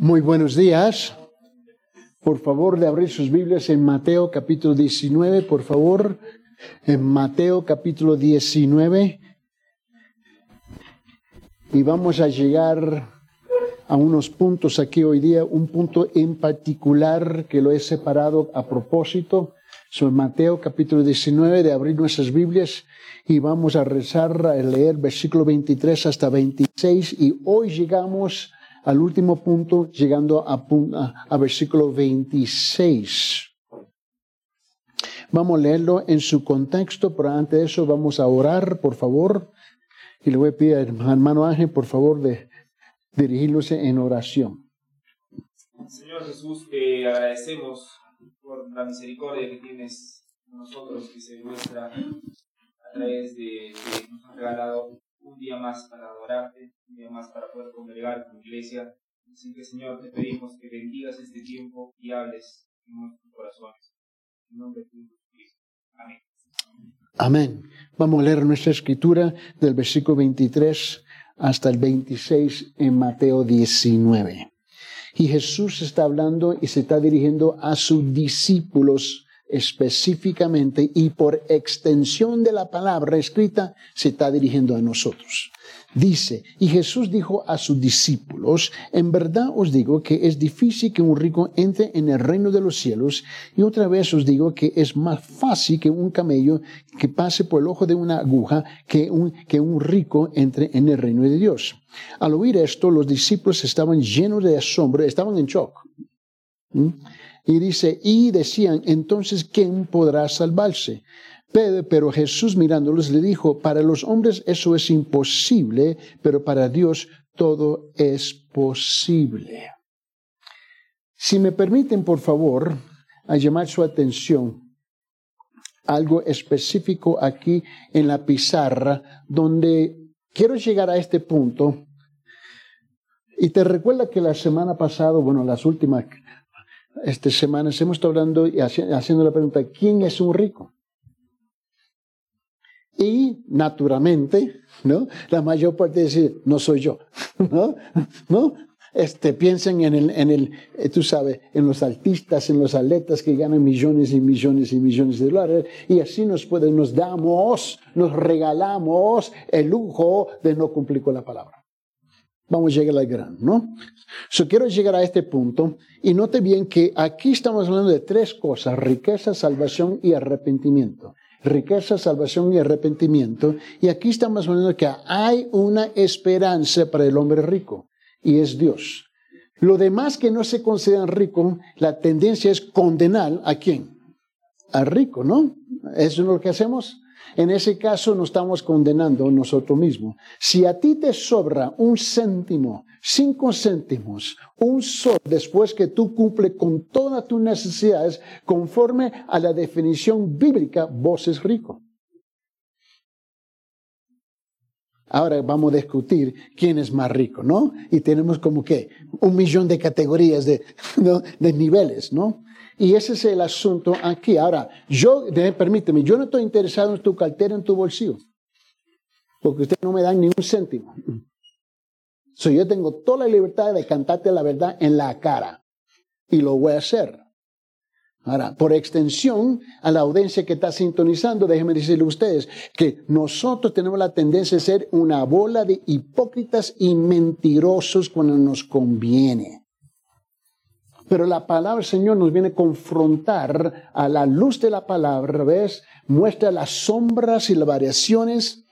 Muy buenos días. Por favor, de abrir sus Biblias en Mateo capítulo 19, por favor. En Mateo capítulo 19. Y vamos a llegar a unos puntos aquí hoy día, un punto en particular que lo he separado a propósito. Sobre Mateo capítulo 19, de abrir nuestras Biblias y vamos a rezar, a leer versículo 23 hasta 26 y hoy llegamos al último punto, llegando a, versículo 26. Vamos a leerlo en su contexto, pero antes de eso vamos a orar, por favor. Y le voy a pedir al hermano Ángel, por favor, de dirigirse en oración. Señor Jesús, te agradecemos por la misericordia que tienes con nosotros, que se muestra a través de que nos has regalado un día más para adorarte, un día más para poder congregar con iglesia. Así que, Señor, te pedimos que bendigas este tiempo y hables en nuestros corazones. En nombre de Jesucristo. Amén. Amén. Vamos a leer nuestra escritura del versículo 23 hasta el 26 en Mateo 19. Y Jesús está hablando y se está dirigiendo a sus discípulos específicamente y por extensión de la palabra escrita se está dirigiendo a nosotros. Dice, y Jesús dijo a sus discípulos, en verdad os digo que es difícil que un rico entre en el reino de los cielos, y otra vez os digo que es más fácil que un camello que pase por el ojo de una aguja que un, que un rico entre en el reino de Dios. Al oír esto, los discípulos estaban llenos de asombro, estaban en shock. ¿Mm? Y dice, y decían, entonces, ¿quién podrá salvarse? Pero Jesús mirándolos le dijo, para los hombres eso es imposible, pero para Dios todo es posible. Si me permiten, por favor, a llamar su atención algo específico aquí en la pizarra, donde quiero llegar a este punto. Y te recuerda que la semana pasada, bueno, las últimas estas semanas hemos estado hablando y haciendo la pregunta, ¿quién es un rico? Y naturalmente, ¿no? La mayor parte dice, no soy yo, ¿no? Este, piensen en el, en el, eh, tú sabes, en los artistas, en los atletas que ganan millones y millones y millones de dólares, y así nos pueden, nos damos, nos regalamos el lujo de no cumplir con la palabra. Vamos a llegar al grano, ¿no? So, quiero llegar a este punto y note bien que aquí estamos hablando de tres cosas, riqueza, salvación y arrepentimiento. Riqueza, salvación y arrepentimiento. Y aquí estamos hablando de que hay una esperanza para el hombre rico y es Dios. Lo demás que no se consideran rico, la tendencia es condenar a quién? Al rico, ¿no? Eso es lo que hacemos. En ese caso no estamos condenando nosotros mismos. Si a ti te sobra un céntimo, cinco céntimos, un sol después que tú cumples con todas tus necesidades conforme a la definición bíblica, vos es rico. Ahora vamos a discutir quién es más rico, ¿no? Y tenemos como que un millón de categorías de, de niveles, ¿no? Y ese es el asunto aquí. Ahora, yo, permíteme, yo no estoy interesado en tu cartera, en tu bolsillo. Porque ustedes no me dan ni un céntimo. So, yo tengo toda la libertad de cantarte la verdad en la cara. Y lo voy a hacer. Ahora, por extensión a la audiencia que está sintonizando, déjenme decirle a ustedes que nosotros tenemos la tendencia de ser una bola de hipócritas y mentirosos cuando nos conviene. Pero la palabra del Señor nos viene a confrontar a la luz de la palabra, ¿ves? Muestra las sombras y las variaciones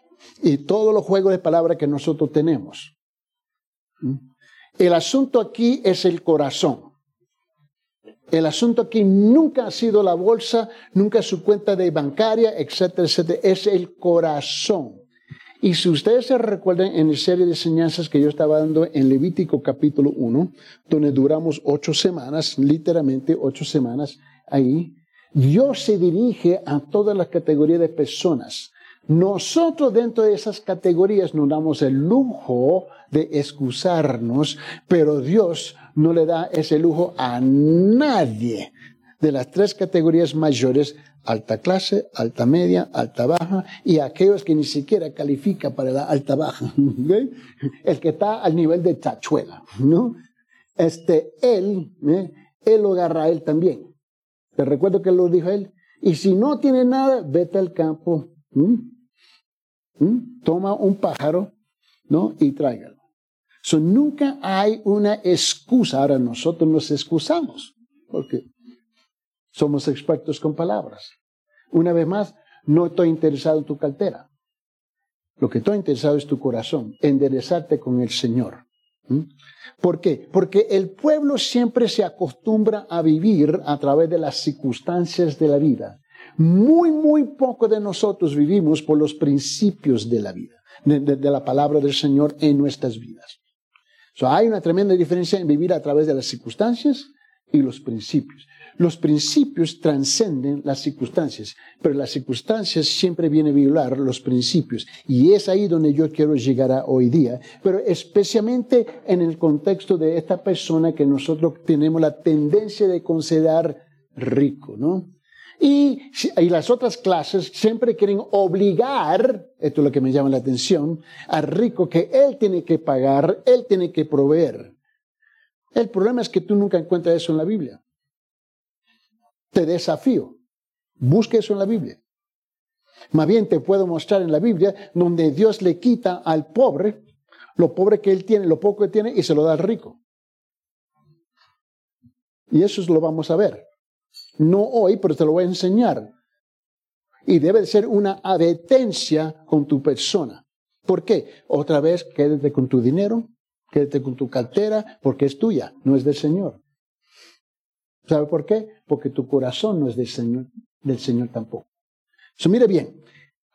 y todos los juegos de palabra que nosotros tenemos. ¿Mm? El asunto aquí es el corazón. El asunto aquí nunca ha sido la bolsa, nunca su cuenta de bancaria, etcétera, etcétera. Es el corazón. Y si ustedes se recuerdan en la serie de enseñanzas que yo estaba dando en Levítico capítulo 1, donde duramos ocho semanas, literalmente ocho semanas ahí, Dios se dirige a todas las categorías de personas. Nosotros dentro de esas categorías nos damos el lujo de excusarnos, pero Dios no le da ese lujo a nadie de las tres categorías mayores alta clase, alta media, alta baja y aquellos que ni siquiera califica para la alta baja, el que está al nivel de tachuela, ¿no? este, él, ¿eh? él lo agarra a él también. Te recuerdo que lo dijo él. Y si no tiene nada, vete al campo, toma un pájaro, ¿no? Y tráigalo. So, nunca hay una excusa. Ahora nosotros nos excusamos porque somos expertos con palabras. Una vez más, no estoy interesado en tu cartera. Lo que estoy interesado es tu corazón, enderezarte con el Señor. ¿Por qué? Porque el pueblo siempre se acostumbra a vivir a través de las circunstancias de la vida. Muy, muy poco de nosotros vivimos por los principios de la vida, de, la palabra del Señor en nuestras vidas. hay una tremenda diferencia en vivir a través de las circunstancias y los principios. Los principios trascenden las circunstancias, pero las circunstancias siempre vienen a violar los principios. Y es ahí donde yo quiero llegar a hoy día, pero especialmente en el contexto de esta persona que nosotros tenemos la tendencia de considerar rico, ¿no? Y, y, las otras clases siempre quieren obligar, esto es lo que me llama la atención, al rico que él tiene que pagar, él tiene que proveer. El problema es que tú nunca encuentras eso en la Biblia te desafío. Busque eso en la Biblia. Más bien te puedo mostrar en la Biblia donde Dios le quita al pobre lo pobre que él tiene, lo poco que tiene y se lo da al rico. Y eso lo vamos a ver. No hoy, pero te lo voy a enseñar. Y debe ser una advertencia con tu persona. ¿Por qué? Otra vez, quédate con tu dinero, quédate con tu cartera, porque es tuya, no es del Señor. ¿Sabe por qué? Porque tu corazón no es del Señor, del Señor tampoco. So, mire bien,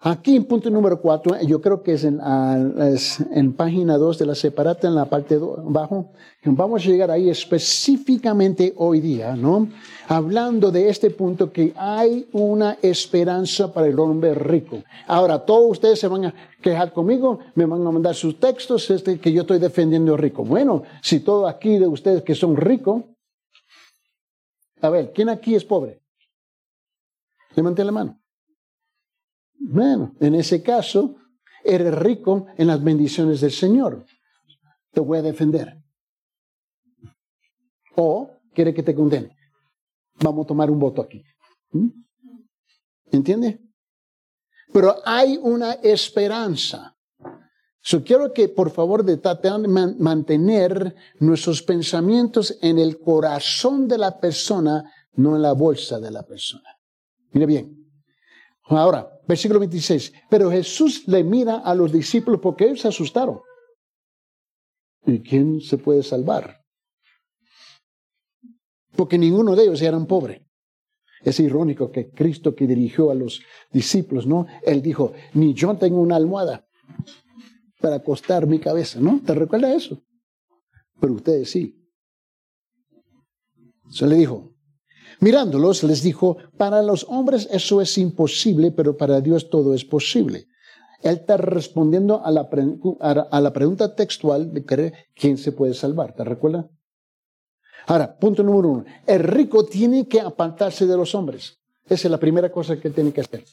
aquí en punto número cuatro, yo creo que es en, página dos de la separata, en la parte de abajo, vamos a llegar ahí específicamente hoy día, ¿no? Hablando de este punto que hay una esperanza para el hombre rico. Ahora, todos ustedes se van a quejar conmigo, me van a mandar sus textos, este que yo estoy defendiendo rico. Bueno, si todos aquí de ustedes que son ricos, a ver, ¿quién aquí es pobre? Levante la mano. Bueno, en ese caso, eres rico en las bendiciones del Señor. Te voy a defender. O quiere que te condene. Vamos a tomar un voto aquí. ¿Mm? ¿Entiende? Pero hay una esperanza. Yo quiero que por favor de mantener nuestros pensamientos en el corazón de la persona, no en la bolsa de la persona. Mire bien. Ahora, versículo 26. Pero Jesús le mira a los discípulos porque ellos se asustaron. ¿Y quién se puede salvar? Porque ninguno de ellos eran pobre. Es irónico que Cristo que dirigió a los discípulos, ¿no? Él dijo, ni yo tengo una almohada para acostar mi cabeza, ¿no? ¿Te recuerda eso? Pero ustedes sí. Se le dijo, mirándolos, les dijo, para los hombres eso es imposible, pero para Dios todo es posible. Él está respondiendo a la, pregunta textual de quién se puede salvar, ¿te recuerda? Ahora, punto número uno, el rico tiene que apartarse de los hombres. Esa es la primera cosa que tiene que hacer.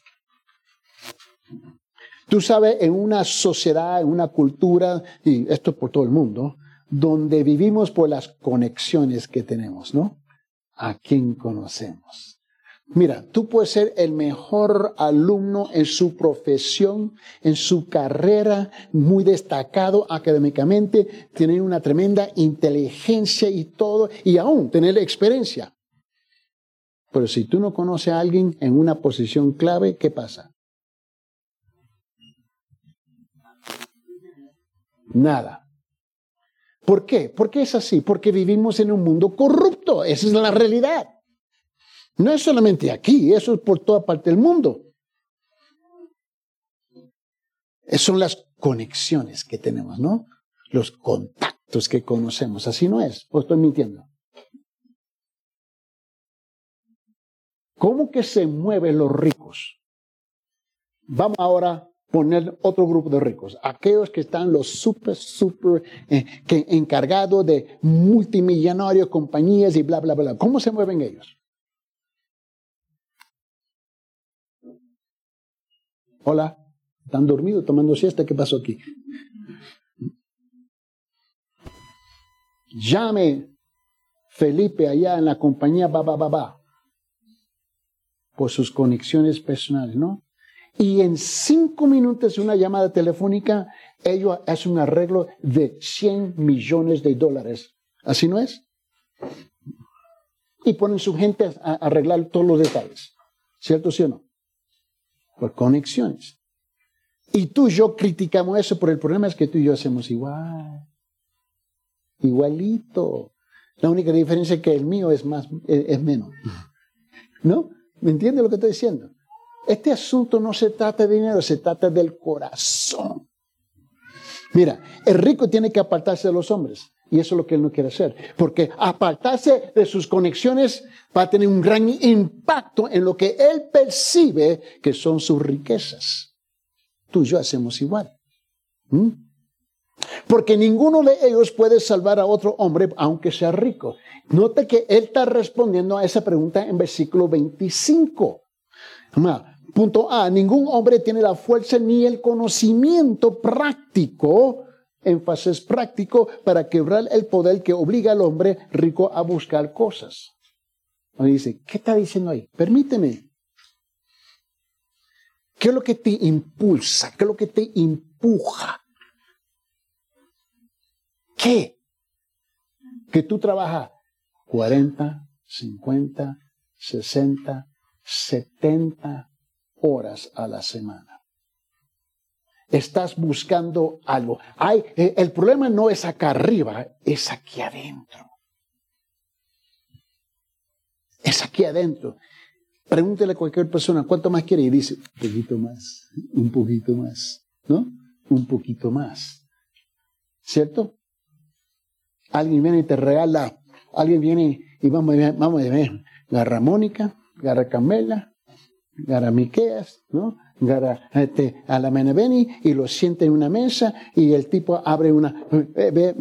Tú sabes, en una sociedad, en una cultura, y esto por todo el mundo, donde vivimos por las conexiones que tenemos, ¿no? A quién conocemos. Mira, tú puedes ser el mejor alumno en su profesión, en su carrera, muy destacado académicamente, tener una tremenda inteligencia y todo, y aún tener experiencia. Pero si tú no conoces a alguien en una posición clave, ¿qué pasa? nada. ¿Por qué? Porque es así, porque vivimos en un mundo corrupto, esa es la realidad. No es solamente aquí, eso es por toda parte del mundo. son las conexiones que tenemos, ¿no? Los contactos que conocemos. Así no es, o estoy mintiendo. ¿Cómo que se mueven los ricos? Vamos ahora poner otro grupo de ricos, aquellos que están los super, super eh, encargados de multimillonarios, compañías y bla, bla, bla. ¿Cómo se mueven ellos? Hola, ¿están dormidos tomando siesta? ¿Qué pasó aquí? Llame Felipe allá en la compañía, ba, ba, ba, ba, por sus conexiones personales, ¿no? Y en cinco minutos de una llamada telefónica, ellos hacen un arreglo de 100 millones de dólares. ¿Así no es? Y ponen su gente a arreglar todos los detalles. ¿Cierto, sí o no? Por conexiones. Y tú y yo criticamos eso, pero el problema es que tú y yo hacemos igual. Igualito. La única diferencia es que el mío es más, es, menos. ¿No? ¿Me entiendes lo que estoy diciendo? Este asunto no se trata de dinero, se trata del corazón. Mira, el rico tiene que apartarse de los hombres. Y eso es lo que él no quiere hacer. Porque apartarse de sus conexiones va a tener un gran impacto en lo que él percibe que son sus riquezas. Tú y yo hacemos igual. Porque ninguno de ellos puede salvar a otro hombre aunque sea rico. Note que él está respondiendo a esa pregunta en versículo 25. Punto A, ningún hombre tiene la fuerza ni el conocimiento práctico, énfasis práctico, para quebrar el poder que obliga al hombre rico a buscar cosas. Y dice, ¿qué está diciendo ahí? Permíteme. ¿Qué es lo que te impulsa? ¿Qué es lo que te empuja? ¿Qué? Que tú trabajas 40, 50, 60, 70 horas a la semana. Estás buscando algo. Hay, eh, el problema no es acá arriba, es aquí adentro. Es aquí adentro. Pregúntele a cualquier persona cuánto más quiere y dice, un poquito más, un poquito más, ¿no? Un poquito más. ¿Cierto? Alguien viene y te regala, alguien viene y vamos, vamos a ver, garra Mónica, garra Camela, garra Miqueas, ¿no? Gara este, a la Menebeni y lo siente en una mesa y el tipo abre una, ve,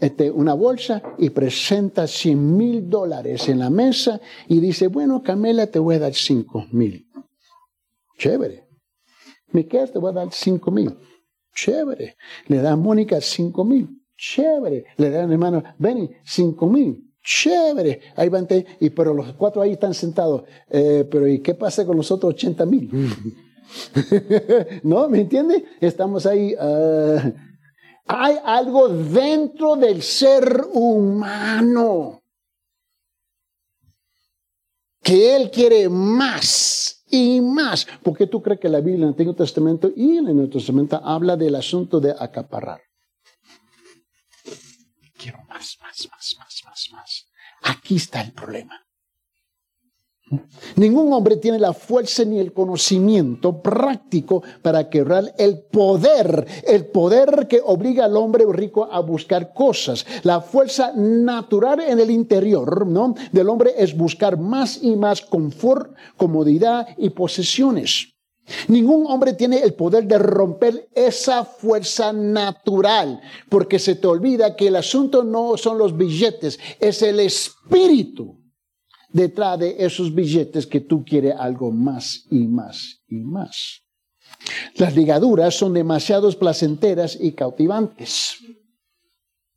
este, una bolsa y presenta 100 mil dólares en la mesa y dice, bueno, Camela, te voy a dar 5 mil. Chévere. Miqueas, te voy a dar 5 mil. Chévere. Le da a Mónica 5 mil. Chévere. Le da al hermano Benny 5 mil. Chévere. Ahí van, y pero los cuatro ahí están sentados. Eh, pero ¿y qué pasa con los otros 80 mil? ¿No? ¿Me entiende? Estamos ahí. Ah, hay algo dentro del ser humano que Él quiere más y más. ¿Por qué tú crees que la Biblia en el Antiguo Testamento y en el Nuevo Testamento habla del asunto de acaparar? Quiero más, más, más, más, más, más. Aquí está el problema. Ningún hombre tiene la fuerza ni el conocimiento práctico para quebrar el poder, el poder que obliga al hombre rico a buscar cosas. La fuerza natural en el interior ¿no? del hombre es buscar más y más confort, comodidad y posesiones. Ningún hombre tiene el poder de romper esa fuerza natural, porque se te olvida que el asunto no son los billetes, es el espíritu detrás de esos billetes que tú quieres algo más y más y más. Las ligaduras son demasiado placenteras y cautivantes.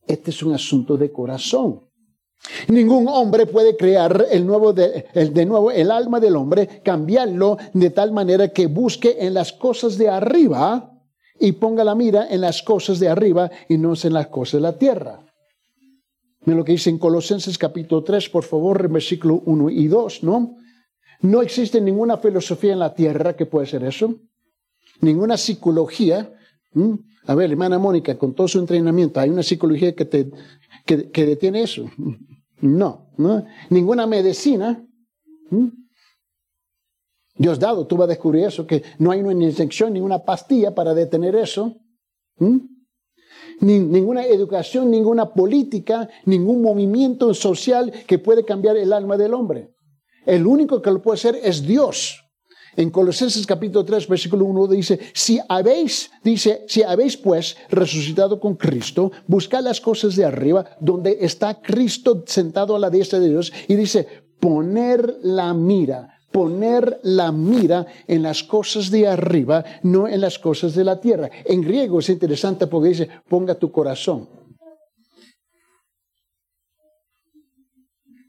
Este es un asunto de corazón. Ningún hombre puede crear el nuevo de, el, de nuevo el alma del hombre, cambiarlo de tal manera que busque en las cosas de arriba y ponga la mira en las cosas de arriba y no en las cosas de la tierra. Miren lo que dice en Colosenses capítulo 3, por favor, en versículo 1 y 2, ¿no? No existe ninguna filosofía en la tierra que pueda ser eso, ninguna psicología. A ver, hermana Mónica, con todo su entrenamiento, ¿hay una psicología que, te, que, detiene eso? No. Ninguna medicina. Dios dado, tú vas a descubrir eso, que no hay una inyección, ninguna pastilla para detener eso ninguna educación, ninguna política, ningún movimiento social que puede cambiar el alma del hombre. El único que lo puede hacer es Dios. En Colosenses capítulo 3, versículo 1 dice, si habéis, dice, si habéis pues resucitado con Cristo, buscad las cosas de arriba, donde está Cristo sentado a la diestra de Dios, y dice, poner la mira poner la mira en las cosas de arriba, no en las cosas de la tierra. En griego es interesante porque dice, ponga tu corazón.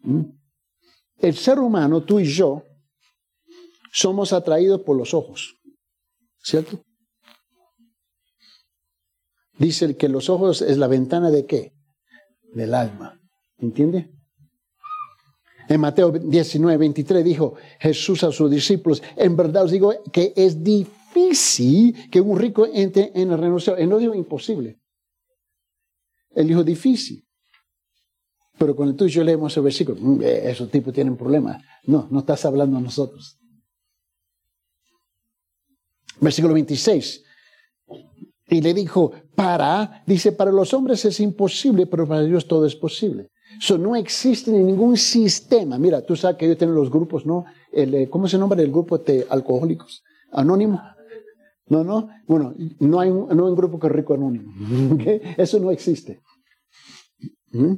¿Mm? El ser humano, tú y yo, somos atraídos por los ojos, ¿cierto? Dice que los ojos es la ventana de qué? Del alma. ¿Entiende? En Mateo 19, 23 dijo Jesús a sus discípulos, en verdad os digo que es difícil que un rico entre en el reino Él no dijo imposible. Él dijo difícil. Pero cuando tú y yo leemos ese versículo, mm, esos tipos tienen problemas. No, no estás hablando a nosotros. Versículo 26. Y le dijo, para, dice, para los hombres es imposible, pero para Dios todo es posible. Eso no existe ningún sistema. Mira, tú sabes que ellos tienen los grupos, ¿no? Eh, ¿Cómo se nombra el grupo de alcohólicos? Anónimo. No, no. Bueno, no hay un, no hay un grupo que es rico anónimo. Eso no existe. ¿Mm?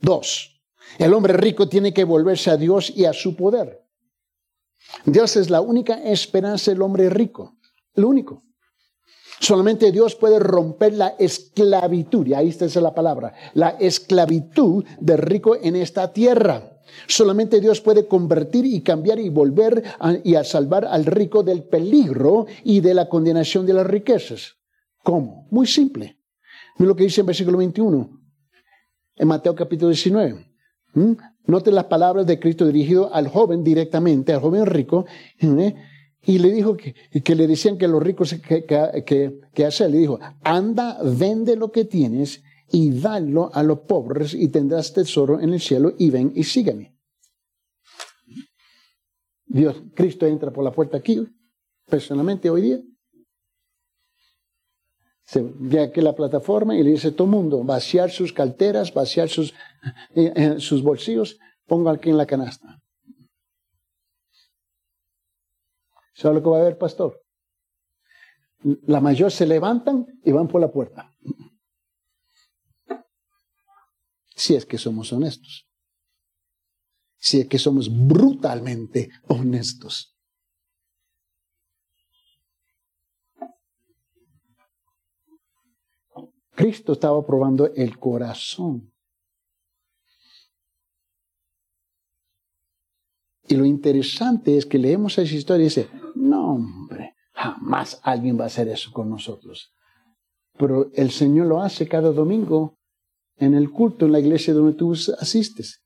Dos. El hombre rico tiene que volverse a Dios y a su poder. Dios es la única esperanza del hombre rico. Lo único. Solamente Dios puede romper la esclavitud, y ahí está la palabra, la esclavitud del rico en esta tierra. Solamente Dios puede convertir y cambiar y volver y a salvar al rico del peligro y de la condenación de las riquezas. ¿Cómo? Muy simple. Mira lo que dice en versículo 21, en Mateo capítulo 19. ¿Mm? Note las palabras de Cristo dirigido al joven directamente, al joven rico. ¿eh? Y le dijo que, que, le decían que los ricos que, que, que hacer. Le dijo, anda, vende lo que tienes y dalo a los pobres y tendrás tesoro en el cielo y ven y sígueme. Dios, Cristo entra por la puerta aquí, personalmente hoy día. Se aquí la plataforma y le dice a todo mundo, vaciar sus carteras, vaciar sus, eh, eh, sus bolsillos, ponga aquí en la canasta. ¿Sabe lo que va a haber, pastor? La mayor se levantan y van por la puerta. Si es que somos honestos. Si es que somos brutalmente honestos. Cristo estaba probando el corazón. Y lo interesante es que leemos esa historia y dice, no hombre, jamás alguien va a hacer eso con nosotros. Pero el Señor lo hace cada domingo en el culto, en la iglesia donde tú asistes.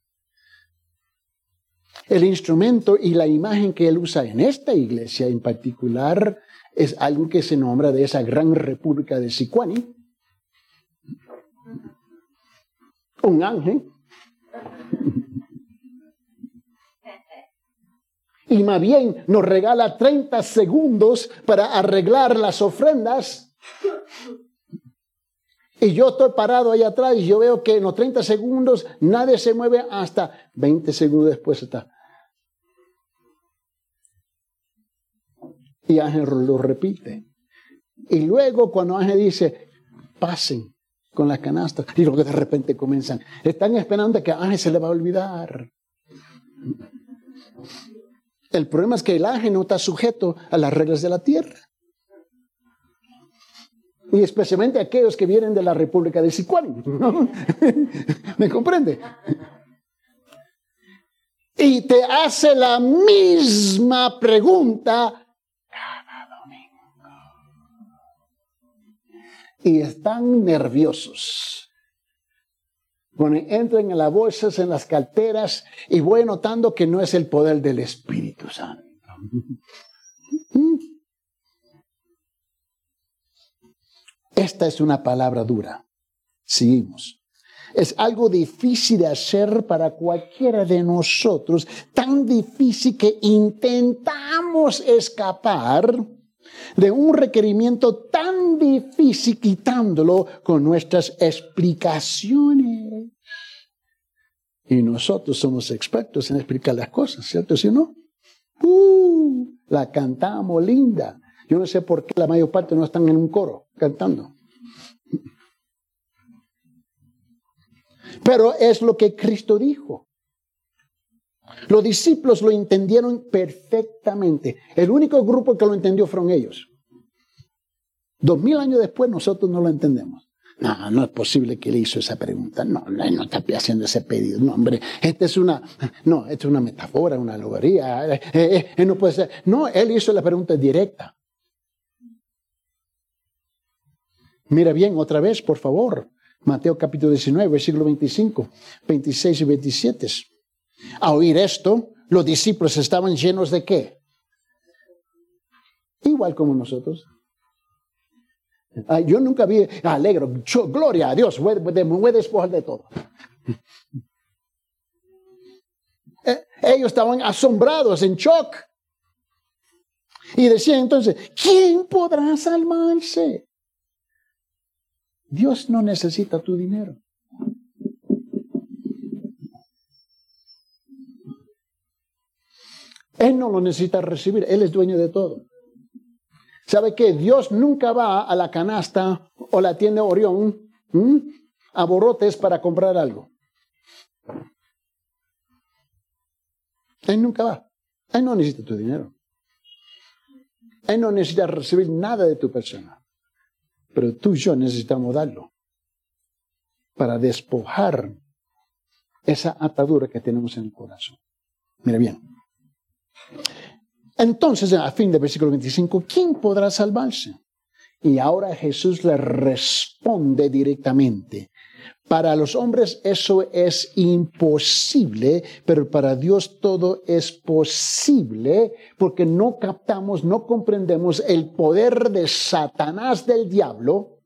El instrumento y la imagen que Él usa en esta iglesia en particular es algo que se nombra de esa gran república de Sicuani. Un ángel y más bien nos regala 30 segundos para arreglar las ofrendas. Y yo estoy parado ahí atrás y yo veo que en los 30 segundos nadie se mueve hasta 20 segundos después está. Y Ángel lo repite. Y luego cuando Ángel dice, pasen con la canasta, y luego de repente comienzan, están esperando que Ángel se le va a olvidar. El problema es que el ángel no está sujeto a las reglas de la tierra. Y especialmente aquellos que vienen de la República de Sicuán. ¿Me comprende? Y te hace la misma pregunta Y están nerviosos cuando entran en las bolsas, en las carteras, y voy notando que no es el poder del Espíritu Santo. Esta es una palabra dura. Seguimos. Es algo difícil de hacer para cualquiera de nosotros, tan difícil que intentamos escapar de un requerimiento tan difícil quitándolo con nuestras explicaciones. Y nosotros somos expertos en explicar las cosas, ¿cierto? Si no, uh, la cantamos linda. Yo no sé por qué la mayor parte no están en un coro cantando. Pero es lo que Cristo dijo. Los discípulos lo entendieron perfectamente. El único grupo que lo entendió fueron ellos. Dos mil años después nosotros no lo entendemos. No, no es posible que le hizo esa pregunta. No, no, no está haciendo ese pedido. No, hombre, esta es una, no, esta es una metáfora, una alegoría. Eh, eh, eh, no puede ser. No, él hizo la pregunta directa. Mira bien otra vez, por favor. Mateo capítulo 19, versículo 25, 26 y 27. A oír esto, los discípulos estaban llenos de qué? Igual como nosotros. yo nunca vi, alegro, gloria a Dios, me voy a despojar de todo. Eh, ellos estaban asombrados, en shock. Y decían entonces, ¿quién podrá salvarse? Dios no necesita tu dinero. Él no lo necesita recibir, Él es dueño de todo. ¿Sabe que Dios nunca va a la canasta o la tienda Orión a borrotes para comprar algo? Él nunca va. Él no necesita tu dinero. Él no necesita recibir nada de tu persona. Pero tú y yo necesitamos darlo para despojar esa atadura que tenemos en el corazón. Mira bien. Entonces, a fin del versículo 25, ¿quién podrá salvarse? Y ahora Jesús le responde directamente. Para los hombres eso es imposible, pero para Dios todo es posible porque no captamos, no comprendemos el poder de Satanás del diablo.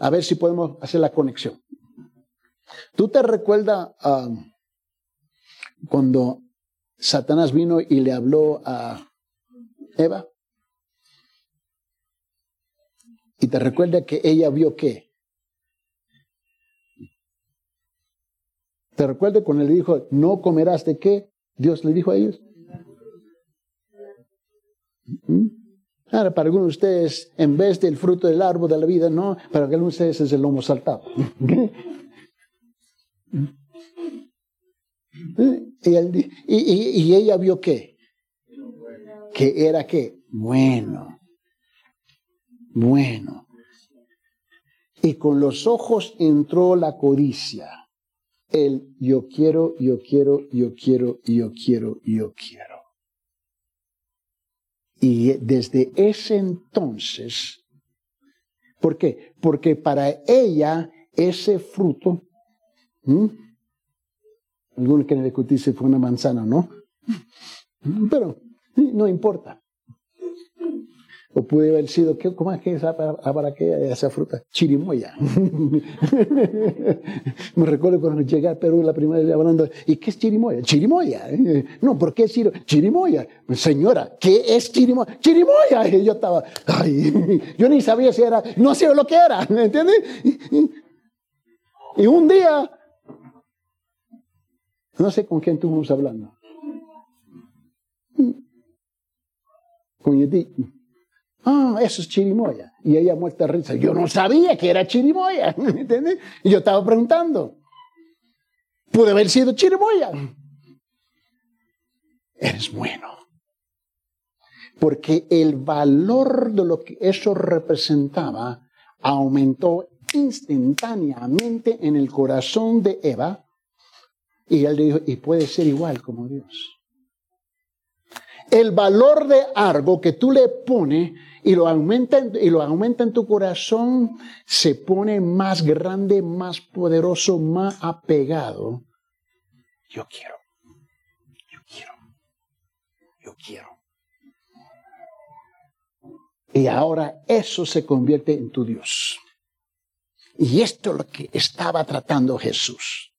A ver si podemos hacer la conexión. ¿Tú te recuerdas ah, cuando Satanás vino y le habló a Eva. Y te recuerda que ella vio qué. ¿Te recuerda cuando le dijo, no comerás de qué? Dios le dijo a ellos. ¿Mm? Ahora, para algunos de ustedes, en vez del fruto del árbol de la vida, no, para algunos de ustedes es el lomo saltado. Y, ella vio qué? Que era qué? Bueno. Bueno. Y con los ojos entró la codicia. El yo quiero, yo quiero, yo quiero, yo quiero, yo quiero. Y desde ese entonces, ¿por qué? Porque para ella ese fruto, algunos quieren discutir si fue una manzana o no. Pero no importa. O puede haber sido, ¿cómo es que es para, qué esa fruta? Chirimoya. Me recuerdo cuando llegué a Perú la primera vez hablando, ¿y qué es chirimoya? Chirimoya. No, ¿por qué chirimoya? Señora, ¿qué es chirimoya? Chirimoya. Y yo estaba, ay, yo ni sabía si era, no sabía lo que era, ¿entiendes? Y un día no sé con quién estuvimos hablando. Con Yeti. Ah, eso es chirimoya. Y ella muerta risa. Yo no sabía que era chirimoya. ¿Entiendes? Y yo estaba preguntando. Puede haber sido chirimoya. Eres bueno. Porque el valor de lo que eso representaba aumentó instantáneamente en el corazón de Eva y él dijo, y puede ser igual como Dios. El valor de algo que tú le pones y lo aumenta, y lo aumenta en tu corazón, se pone más grande, más poderoso, más apegado. Yo quiero, yo quiero, yo quiero. Y ahora eso se convierte en tu Dios. Y esto es lo que estaba tratando Jesús.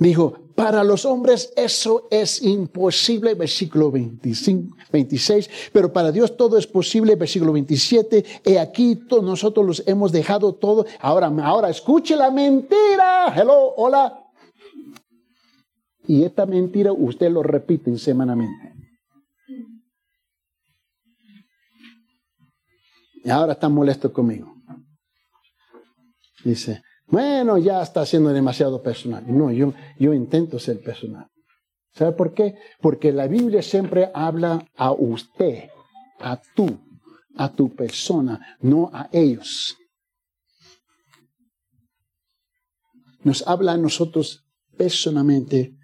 Dijo, para los hombres eso es imposible, versículo 25, 26, pero para Dios todo es posible, versículo 27. He aquí todos nosotros los hemos dejado todo. Ahora, ahora escuche la mentira. Hello, hola. Y esta mentira usted lo repite semanalmente. Y ahora está molesto conmigo. Dice, bueno, ya está siendo demasiado personal. No, yo, yo intento ser personal. ¿Sabe por qué? Porque la Biblia siempre habla a usted, a tú, a tu persona, no a ellos. Nos habla a nosotros personalmente,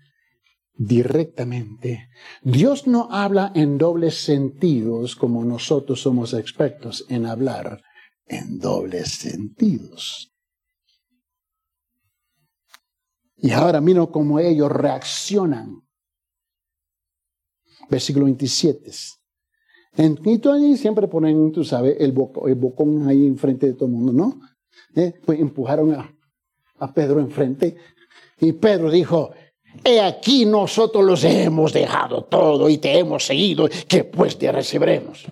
directamente. Dios no habla en dobles sentidos como nosotros somos expertos en hablar en dobles sentidos. Y ahora miro cómo ellos reaccionan. Versículo 27. En Quito allí siempre ponen, tú sabes, el, el bocón ahí enfrente de todo el mundo, ¿no? ¿Eh? Pues empujaron a, a Pedro enfrente y Pedro dijo, he aquí nosotros los hemos dejado todo y te hemos seguido, que pues te recibiremos.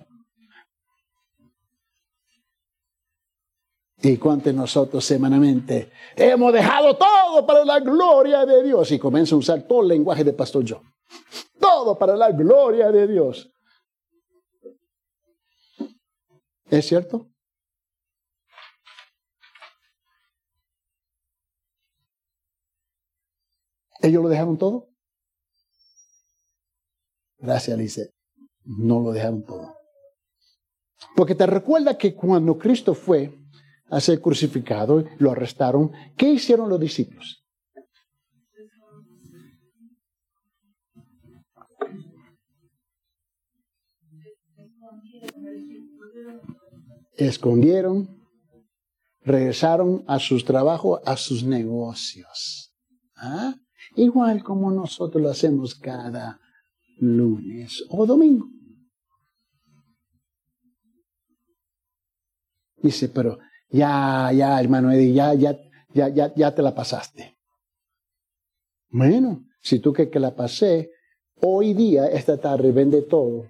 Y cuántos nosotros semanalmente hemos dejado todo para la gloria de Dios. Y comienza a usar todo el lenguaje de Pastor John. Todo para la gloria de Dios. ¿Es cierto? ¿Ellos lo dejaron todo? Gracias, Alice. No lo dejaron todo. Porque te recuerda que cuando Cristo fue a ser crucificado, lo arrestaron, ¿qué hicieron los discípulos? Escondieron, regresaron a sus trabajos, a sus negocios. ¿Ah? igual como nosotros lo hacemos cada lunes o domingo. Dice, pero ya, ya, hermano Eddie, ya, ya, ya, ya, ya te la pasaste. Bueno, si tú que, que la pasé, hoy día, esta tarde, vende todo,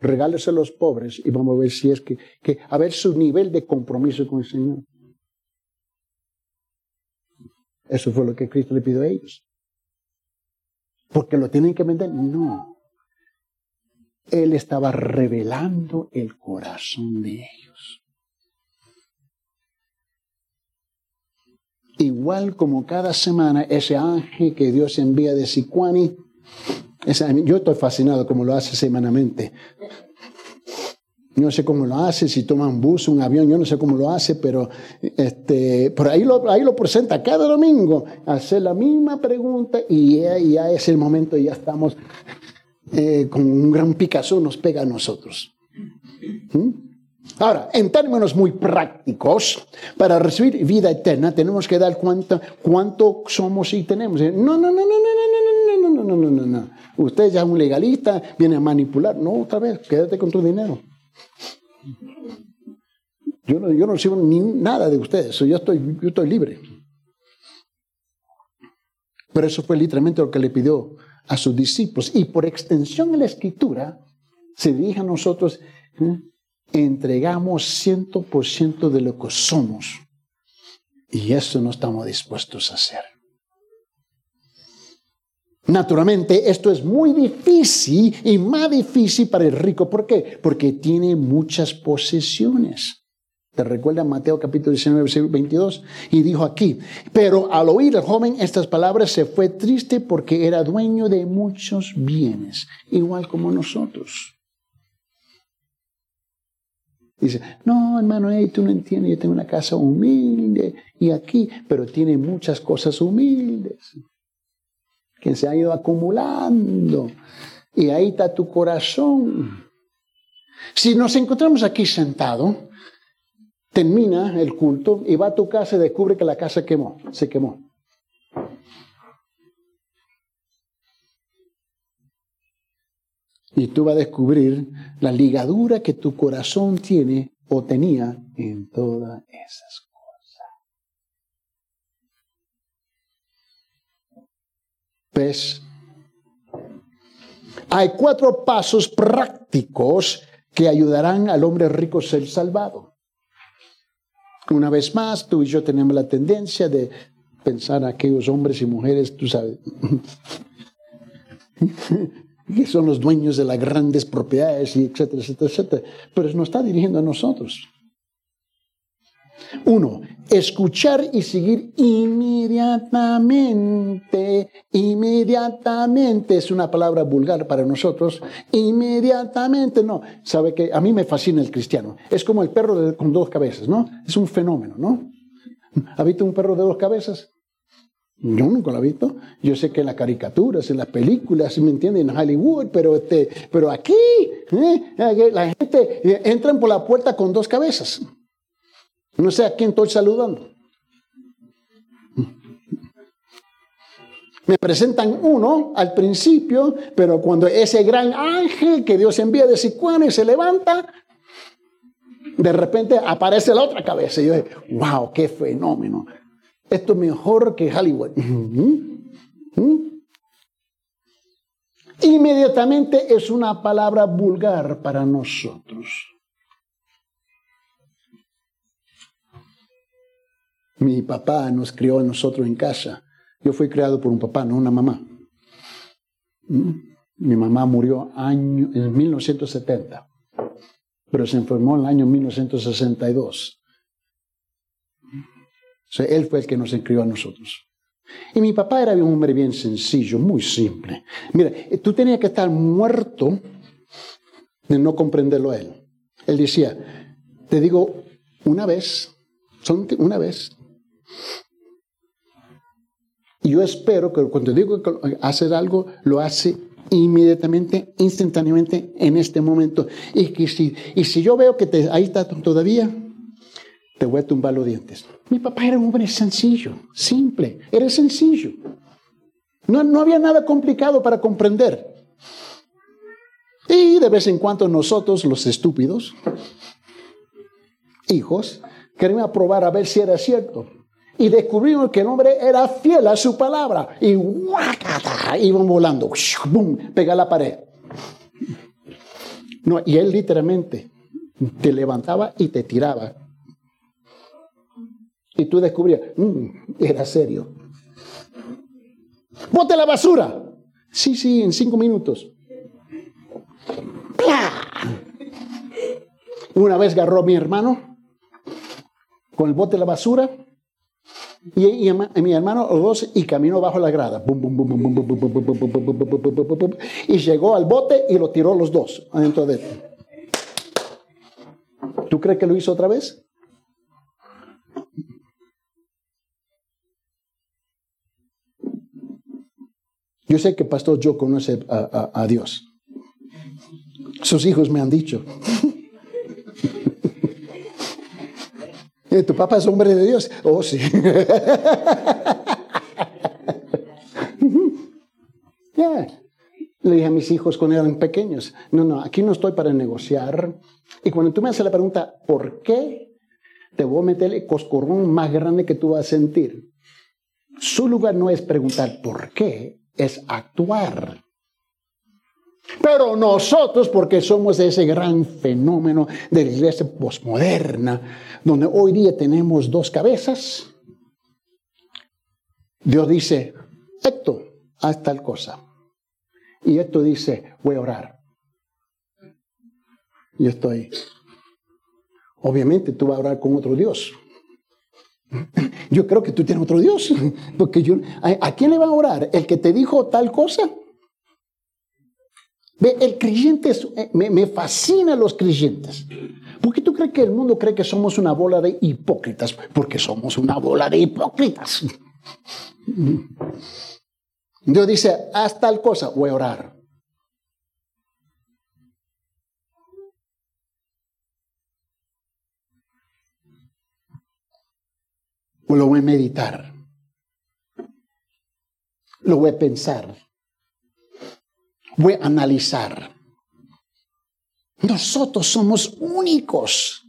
regálese a los pobres y vamos a ver si es que, que, a ver su nivel de compromiso con el Señor. Eso fue lo que Cristo le pidió a ellos porque lo tienen que vender. No. Él estaba revelando el corazón de ellos. Igual como cada semana ese ángel que Dios envía de Sicuani, yo estoy fascinado como lo hace semanalmente. No sé cómo lo hace, si toma un bus, un avión, yo no sé cómo lo hace, pero este, por ahí lo, ahí lo presenta cada domingo, hace la misma pregunta y ya, es el momento, ya estamos eh, con un gran Picasso, nos pega a nosotros. ¿Mm? Ahora, en términos muy prácticos, para recibir vida eterna tenemos que dar cuenta cuánto somos y tenemos. No, no, no, no, no, no, no, no, no, no, no, no. Usted ya es un legalista, viene a manipular. No, otra vez, quédate con tu dinero. Yo no, yo no recibo ni nada de ustedes, yo estoy, yo estoy libre. Pero eso fue literalmente lo que le pidió a sus discípulos. Y por extensión en la escritura, se dirige a nosotros, ¿eh? Entregamos ciento por ciento de lo que somos. Y eso no estamos dispuestos a hacer. Naturalmente, esto es muy difícil y más difícil para el rico. ¿Por qué? Porque tiene muchas posesiones. ¿Te recuerda Mateo capítulo 19, versículo 22? Y dijo aquí, pero al oír el joven estas palabras se fue triste porque era dueño de muchos bienes, igual como nosotros. Dice, no, hermano, tú no entiendes, yo tengo una casa humilde y aquí, pero tiene muchas cosas humildes que se ha ido acumulando. Y ahí está tu corazón. Si nos encontramos aquí sentados, termina el culto y va a tu casa y descubre que la casa quemó, se quemó. Y tú vas a descubrir la ligadura que tu corazón tiene o tenía en todas esas ¿Ves? Hay cuatro pasos prácticos que ayudarán al hombre rico a ser salvado. Una vez más, tú y yo tenemos la tendencia de pensar a aquellos hombres y mujeres, tú sabes, que son los dueños de las grandes propiedades, y etcétera, etcétera, etcétera. Pero nos está dirigiendo a nosotros. Uno, escuchar y seguir inmediatamente. Inmediatamente es una palabra vulgar para nosotros. Inmediatamente no. Sabe que a mí me fascina el cristiano. Es como el perro con dos cabezas, ¿no? Es un fenómeno, ¿no? ¿Ha visto un perro de dos cabezas? Yo nunca lo he visto. Yo sé que en las caricaturas, en las películas, ¿me entienden? En Hollywood, pero, este, pero aquí ¿eh? la gente eh, entra por la puerta con dos cabezas. No sé a quién estoy saludando. Me presentan uno al principio, pero cuando ese gran ángel que Dios envía de Sicuano y se levanta, de repente aparece la otra cabeza. Y yo digo, wow, qué fenómeno. Esto es mejor que Hollywood. Inmediatamente es una palabra vulgar para nosotros. Mi papá nos crió a nosotros en casa. Yo fui criado por un papá, no una mamá. Mi mamá murió año, en 1970 pero se enfermó en el año 1962. Él fue el que nos crió a nosotros. Y mi papá era un hombre bien sencillo, muy simple. Mira, tú tenías que estar muerto de no comprenderlo a él. Él decía, te digo una vez, son una vez. Y yo espero que cuando digo hacer algo, lo hace inmediatamente, instantáneamente, en este momento. Y, que si, y si yo veo que te, ahí está todavía, te voy a tumbar los dientes. Mi papá era un hombre sencillo, simple, era sencillo. No, no había nada complicado para comprender. Y de vez en cuando nosotros, los estúpidos, hijos, queríamos probar a ver si era cierto y descubrimos que el hombre era fiel a su palabra. Y. Iban volando. ¡Bum! Pega la pared. No, y él literalmente te levantaba y te tiraba. Y tú descubrías, mm, era serio. ¡Bote la basura! Sí, sí, en cinco minutos. Una vez agarró a mi hermano con el bote de la basura y, mi hermano los dos y caminó bajo la grada. Y llegó al bote y lo tiró los dos adentro de él. ¿Tú crees que lo hizo otra vez? Yo sé que Pastor Joe conoce a Dios. Sus hijos me han dicho. ¿Tu papá es hombre de Dios? Oh, sí. Le dije a mis hijos cuando eran pequeños, no, no, aquí no estoy para negociar. Y cuando tú me haces la pregunta, ¿por qué? Te voy a meter el coscorrón más grande que tú vas a sentir. Su lugar no es preguntar por qué, es actuar. Pero nosotros, porque somos ese gran fenómeno de la iglesia posmoderna, donde hoy día tenemos dos cabezas, Dios dice, esto, haz tal cosa. Y esto dice, voy a orar. Yo estoy, obviamente tú vas a orar con otro Dios. Yo creo que tú tienes otro Dios, porque yo, ¿a quién le va a orar? ¿El que te dijo tal cosa? Ve, el creyente, eh, me, me fascina los creyentes. ¿Por qué tú crees que el mundo cree que somos una bola de hipócritas? Porque somos una bola de hipócritas. Dios dice, haz tal cosa, voy a orar. Lo voy a meditar. Lo voy a pensar voy a analizar. Nosotros somos únicos.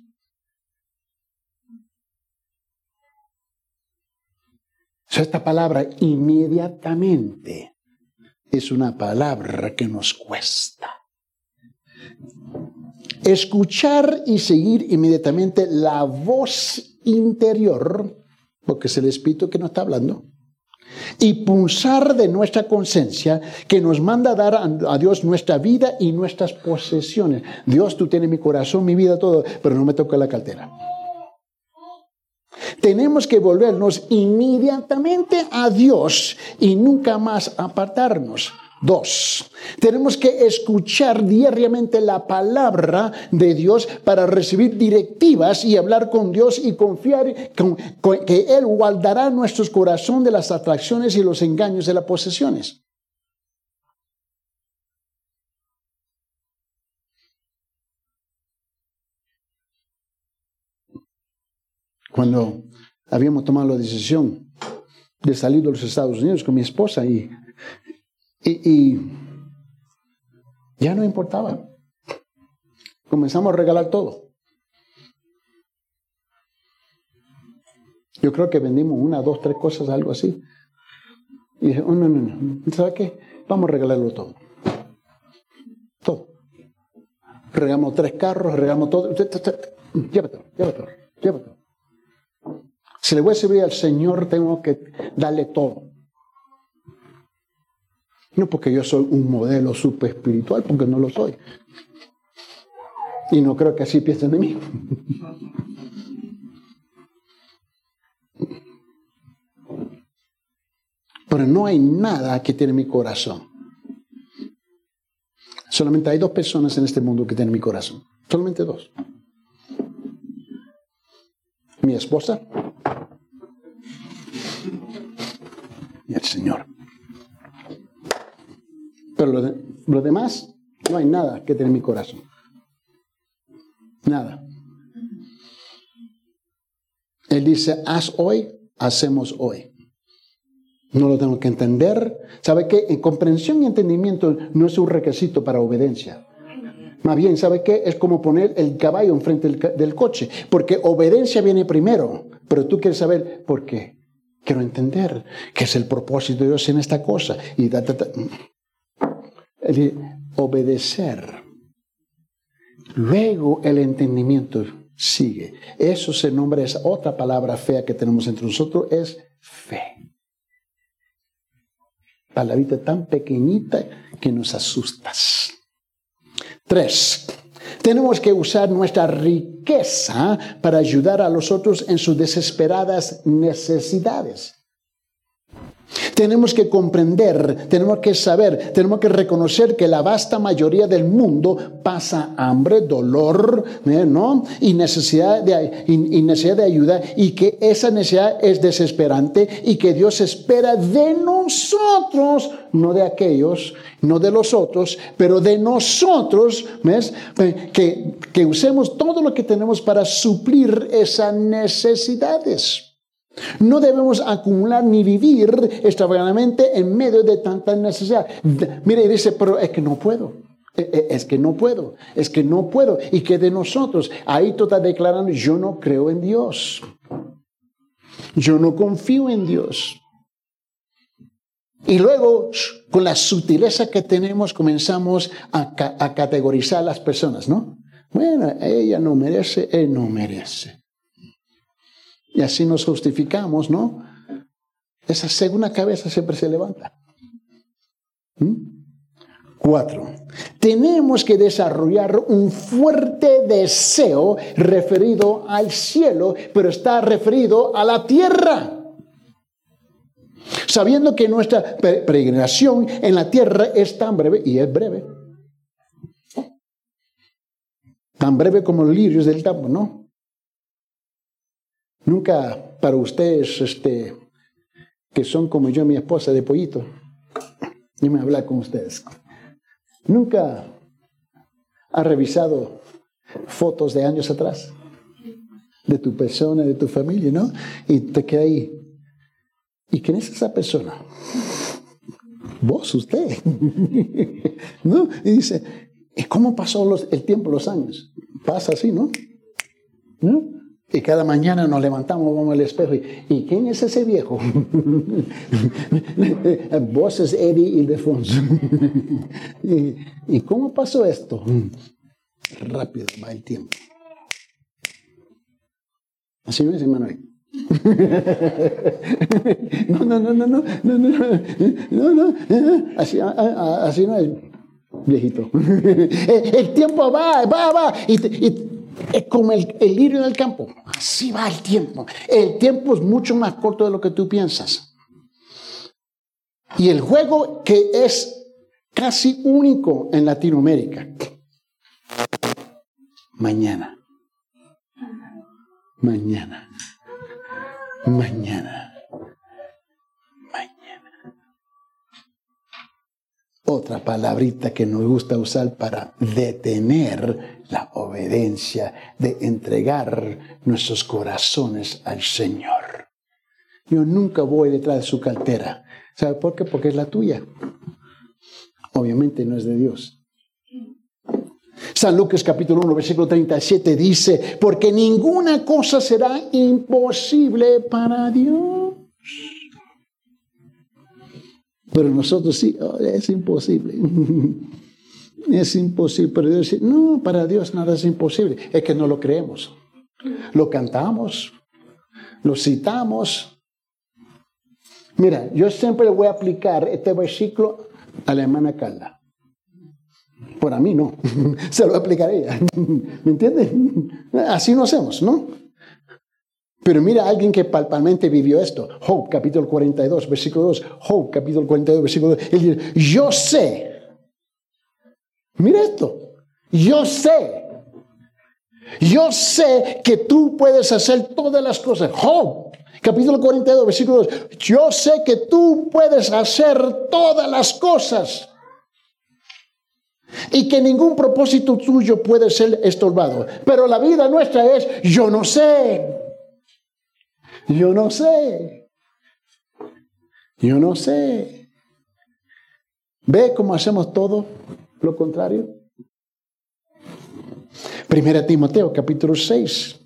Esta palabra inmediatamente es una palabra que nos cuesta. Escuchar y seguir inmediatamente la voz interior, porque es el Espíritu que nos está hablando, y pulsar de nuestra conciencia que nos manda a dar a Dios nuestra vida y nuestras posesiones. Dios, tú tienes mi corazón, mi vida, todo, pero no me toca la cartera. Tenemos que volvernos inmediatamente a Dios y nunca más apartarnos. Dos, tenemos que escuchar diariamente la palabra de Dios para recibir directivas y hablar con Dios y confiar que Él guardará nuestros corazones de las atracciones y los engaños de las posesiones. Cuando habíamos tomado la decisión de salir de los Estados Unidos con mi esposa y y, ya no importaba. Comenzamos a regalar todo. Yo creo que vendimos una, dos, tres cosas, algo así. Y dije, oh, no, no, no. ¿Sabe qué? Vamos a regalarlo todo. Todo. Regalamos tres carros, regalamos todo. Llévatelo, llévatelo, llévatelo. Si le voy a servir al Señor, tengo que darle todo. No porque yo soy un modelo super espiritual, porque no lo soy. Y no creo que así piensen de mí. Pero no hay nada que tiene mi corazón. Solamente hay dos personas en este mundo que tienen mi corazón. Solamente dos. Mi esposa y el Señor. Pero lo, demás, no hay nada que tener en mi corazón. Nada. Él dice, haz hoy, hacemos hoy. No lo tengo que entender. ¿Sabe qué? En comprensión y entendimiento no es un requisito para obediencia. Más bien, ¿sabe qué? Es como poner el caballo enfrente del, del coche. Porque obediencia viene primero. Pero tú quieres saber por qué. Quiero entender qué es el propósito de Dios en esta cosa. Y obedecer. Luego el entendimiento sigue. Eso se nombra, es otra palabra fea que tenemos entre nosotros, es fe. Palabrita tan pequeñita que nos asustas. Tres, tenemos que usar nuestra riqueza para ayudar a los otros en sus desesperadas necesidades. Tenemos que comprender, tenemos que saber, tenemos que reconocer que la vasta mayoría del mundo pasa hambre, dolor, ¿eh? ¿no? Y necesidad, de, y necesidad de ayuda y que esa necesidad es desesperante y que Dios espera de nosotros, no de aquellos, no de los otros, pero de nosotros, ¿ves? Que, que usemos todo lo que tenemos para suplir esas necesidades. No debemos acumular ni vivir extravagantmente en medio de tanta necesidad. Mire, dice, pero es que no puedo. E, e, es que no puedo, es que no puedo. Y que de nosotros, ahí tú estás declarando, yo no creo en Dios. Yo no confío en Dios. Y luego, con la sutileza que tenemos, comenzamos a, a categorizar a las personas, ¿no? Bueno, ella no merece, él no merece. Y así nos justificamos, ¿no? Esa segunda cabeza siempre se levanta. ¿Mm? Cuatro, tenemos que desarrollar un fuerte deseo referido al cielo, pero está referido a la tierra. Sabiendo que nuestra peregrinación en la tierra es tan breve, y es breve, tan breve como los lirios del campo, ¿no? Nunca para ustedes, este, que son como yo, mi esposa de pollito, yo me hablar con ustedes. Nunca ha revisado fotos de años atrás de tu persona, de tu familia, ¿no? Y te queda ahí. ¿Y quién es esa persona? Vos, usted. ¿No? Y dice, ¿y cómo pasó el tiempo, los años? Pasa así, ¿no? ¿No? Y cada mañana nos levantamos, vamos al espejo y, ¿y quién es ese viejo? Vos es Eddie Ildefonso. ¿Y, ¿Y cómo pasó esto? Rápido va el tiempo. Así no es, hermano. no, no, no, no, no, no, no, no, no, así, así no es, viejito. El tiempo va, va, va, y es como el, el lirio del campo. Así va el tiempo. El tiempo es mucho más corto de lo que tú piensas. Y el juego que es casi único en Latinoamérica. Mañana. Mañana. Mañana. Mañana. Otra palabrita que nos gusta usar para detener la obediencia, de entregar nuestros corazones al Señor. Yo nunca voy detrás de su cartera. ¿Sabe por qué? Porque es la tuya. Obviamente no es de Dios. San Lucas capítulo 1, versículo 37 dice, porque ninguna cosa será imposible para Dios. Pero nosotros sí, oh, es imposible. es imposible. Pero Dios dice, no, para Dios nada es imposible. Es que no lo creemos. Lo cantamos, lo citamos. Mira, yo siempre voy a aplicar este versículo a la hermana Carla. Por a mí no, se lo aplicaré ella. ¿Me entiendes? Así no hacemos, ¿no? Pero mira a alguien que palpalmente vivió esto. Job, capítulo 42, versículo 2. Job, capítulo 42, versículo 2. Él dice, yo sé. Mira esto. Yo sé. Yo sé que tú puedes hacer todas las cosas. Job, capítulo 42, versículo 2. Yo sé que tú puedes hacer todas las cosas y que ningún propósito tuyo puede ser estorbado. Pero la vida nuestra es, yo no sé, yo no sé, yo no sé. ¿Ve cómo hacemos todo lo contrario? Primera Timoteo, capítulo 6.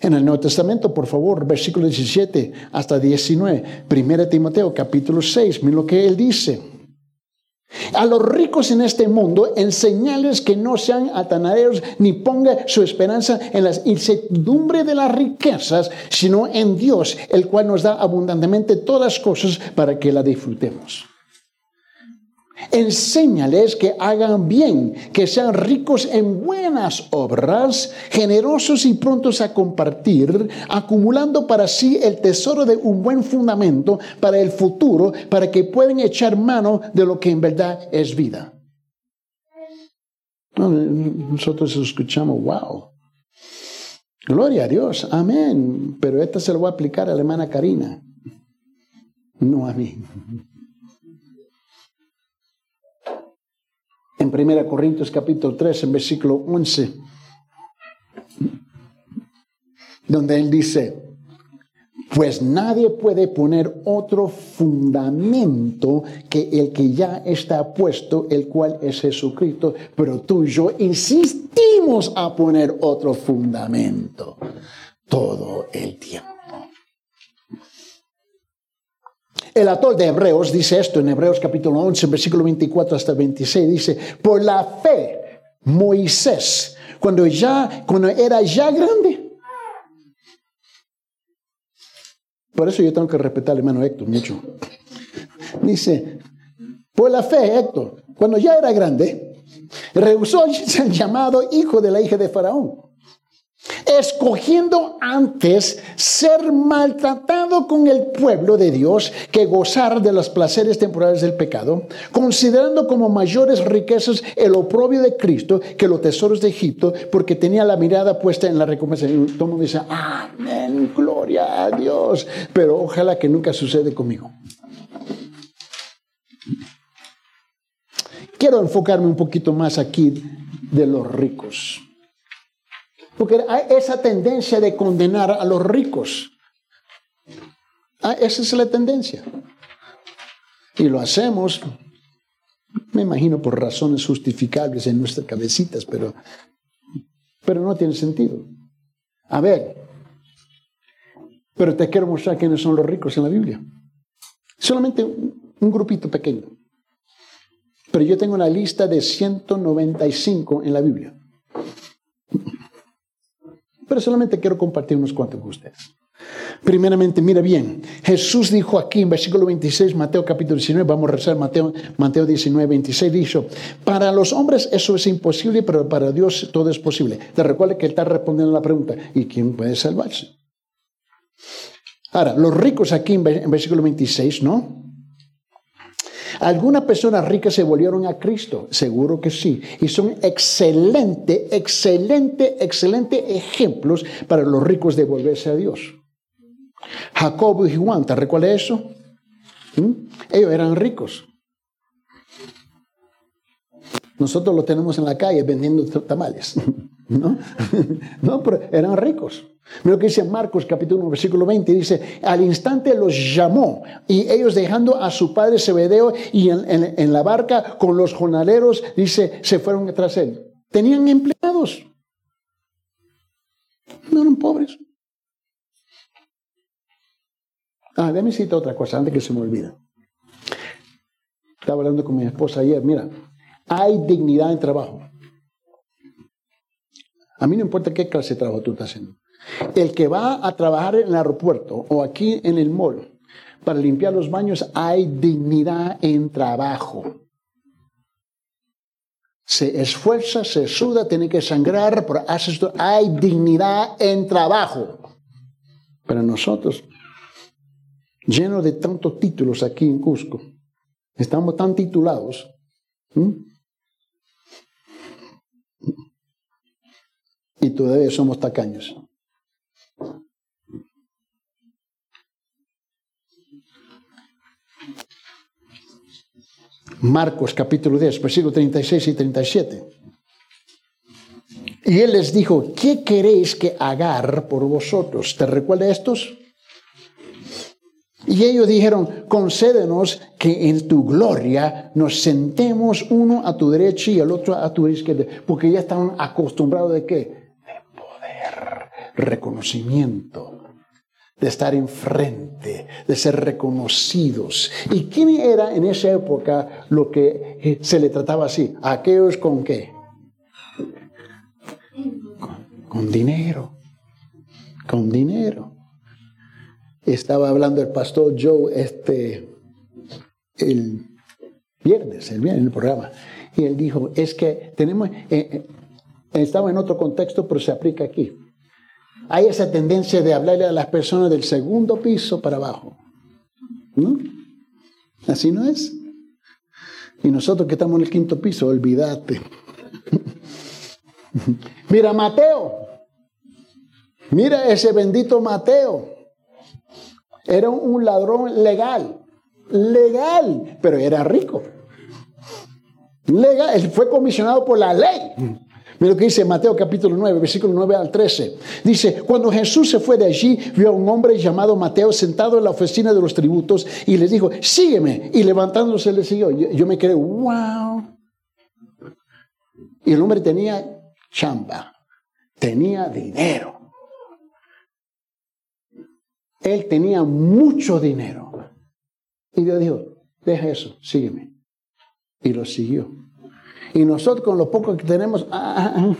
En el Nuevo Testamento, por favor, versículo 17 hasta 19. Primera Timoteo, capítulo 6. Mira lo que él dice. A los ricos en este mundo, enseñales que no sean atanaderos ni ponga su esperanza en la incertidumbre de las riquezas, sino en Dios, el cual nos da abundantemente todas las cosas para que la disfrutemos. Enséñales que hagan bien, que sean ricos en buenas obras, generosos y prontos a compartir, acumulando para sí el tesoro de un buen fundamento para el futuro, para que puedan echar mano de lo que en verdad es vida. Nosotros escuchamos, wow. Gloria a Dios, amén. Pero esta se lo voy a aplicar a la hermana Karina, no a mí. En 1 Corintios capítulo 3, en versículo 11, donde él dice, pues nadie puede poner otro fundamento que el que ya está puesto, el cual es Jesucristo, pero tú y yo insistimos a poner otro fundamento todo el tiempo. El autor de Hebreos dice esto en Hebreos capítulo 11, versículo 24 hasta 26, dice, por la fe, Moisés, cuando, ya, cuando era ya grande, por eso yo tengo que respetar al hermano Héctor mucho. Dice, por la fe, Héctor, cuando ya era grande, rehusó ser llamado hijo de la hija de Faraón escogiendo antes ser maltratado con el pueblo de Dios que gozar de los placeres temporales del pecado, considerando como mayores riquezas el oprobio de Cristo que los tesoros de Egipto, porque tenía la mirada puesta en la recompensa. Y todo el mundo dice, amén, gloria a Dios, pero ojalá que nunca sucede conmigo. Quiero enfocarme un poquito más aquí de los ricos. Porque hay esa tendencia de condenar a los ricos. Ah, esa es la tendencia. Y lo hacemos, me imagino, por razones justificables en nuestras cabecitas, pero, pero no tiene sentido. A ver, pero te quiero mostrar quiénes son los ricos en la Biblia. Solamente un grupito pequeño. Pero yo tengo una lista de 195 en la Biblia. Pero solamente quiero compartir unos cuantos con ustedes. Primeramente, mira bien, Jesús dijo aquí en versículo 26, Mateo capítulo 19, vamos a rezar Mateo, Mateo 19, 26, dijo, para los hombres eso es imposible, pero para Dios todo es posible. Te recuerda que él está respondiendo a la pregunta, ¿y quién puede salvarse? Ahora, los ricos aquí en versículo 26, ¿no? Algunas personas ricas se volvieron a Cristo, seguro que sí. Y son excelentes, excelentes, excelentes ejemplos para los ricos de volverse a Dios. Jacobo y Juan, ¿te recuerdas eso? ¿Mm? Ellos eran ricos. Nosotros lo tenemos en la calle vendiendo tamales. ¿No? no, pero eran ricos. Mira lo que dice Marcos capítulo 1, versículo 20. Dice, al instante los llamó y ellos dejando a su padre Zebedeo y en, la barca con los jornaleros, dice, se fueron tras él. Tenían empleados. No eran pobres. Ah, déjame citar otra cosa antes que se me olvide. Estaba hablando con mi esposa ayer. Mira, hay dignidad en trabajo. A mí no importa qué clase de trabajo tú estás haciendo. El que va a trabajar en el aeropuerto o aquí en el mall para limpiar los baños, hay dignidad en trabajo. Se esfuerza, se suda, tiene que sangrar, pero hace esto. Hay dignidad en trabajo. Pero nosotros, llenos de tantos títulos aquí en Cusco, estamos tan titulados. Y todavía somos tacaños. Marcos capítulo 10, versículo 36 y 37. Y él les dijo, ¿qué queréis que haga por vosotros? ¿Te recuerda estos? Y ellos dijeron, concédenos que en tu gloria nos sentemos uno a tu derecha y el otro a tu izquierda, porque ya estaban acostumbrados de qué? Reconocimiento de estar enfrente, de ser reconocidos. ¿Y quién era en esa época lo que eh, se le trataba así? aquellos con qué? Con, dinero. Con dinero. Estaba hablando el pastor Joe este, el viernes, el viernes en el programa, y él dijo, es que tenemos, eh, eh, estaba en otro contexto, pero se aplica aquí hay esa tendencia de hablarle a las personas del segundo piso para abajo. ¿No? Así no es. Y nosotros que estamos en el quinto piso, olvídate. Mira Mateo. Mira ese bendito Mateo. Era un ladrón legal. Legal, pero era rico. Legal, él fue comisionado por la ley. Mira lo que dice Mateo capítulo 9, versículo 9 al 13. Dice, cuando Jesús se fue de allí, vio a un hombre llamado Mateo sentado en la oficina de los tributos y les dijo, sígueme. Y levantándose le siguió. Yo, me quedé, wow. Y el hombre tenía chamba, tenía dinero. Él tenía mucho dinero. Y Dios dijo, deja eso, sígueme. Y lo siguió. Y nosotros con lo poco que tenemos... Ah, ah, ah.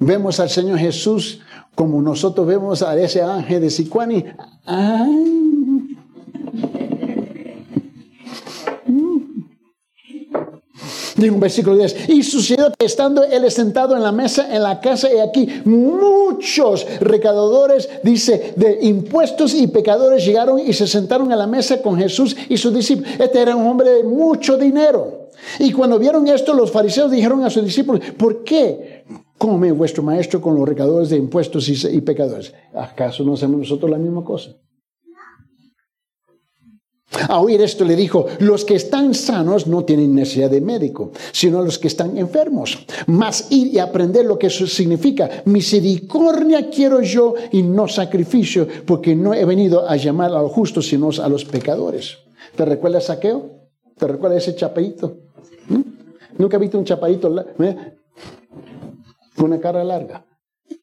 vemos al Señor Jesús como nosotros vemos a ese ángel de Sicuani. Digo un versículo 10. Y sucedió que estando él sentado en la mesa en la casa, y aquí muchos recaudadores, dice, de impuestos y pecadores llegaron y se sentaron a la mesa con Jesús y sus discípulos. Este era un hombre de mucho dinero. Y cuando vieron esto, los fariseos dijeron a sus discípulos, ¿por qué come vuestro maestro con los recaudadores de impuestos y, y pecadores? ¿Acaso no hacemos nosotros la misma cosa? A oír esto le dijo, los que están sanos no tienen necesidad de médico, sino los que están enfermos. Mas ir y aprender lo que eso significa. Misericordia quiero yo y no sacrificio, porque no he venido a llamar a los justos, sino a los pecadores. ¿Te recuerdas saqueo? ¿Te recuerdas ese chapadito? ¿Mm? ¿Nunca has visto un chapadito ¿eh? con una cara larga?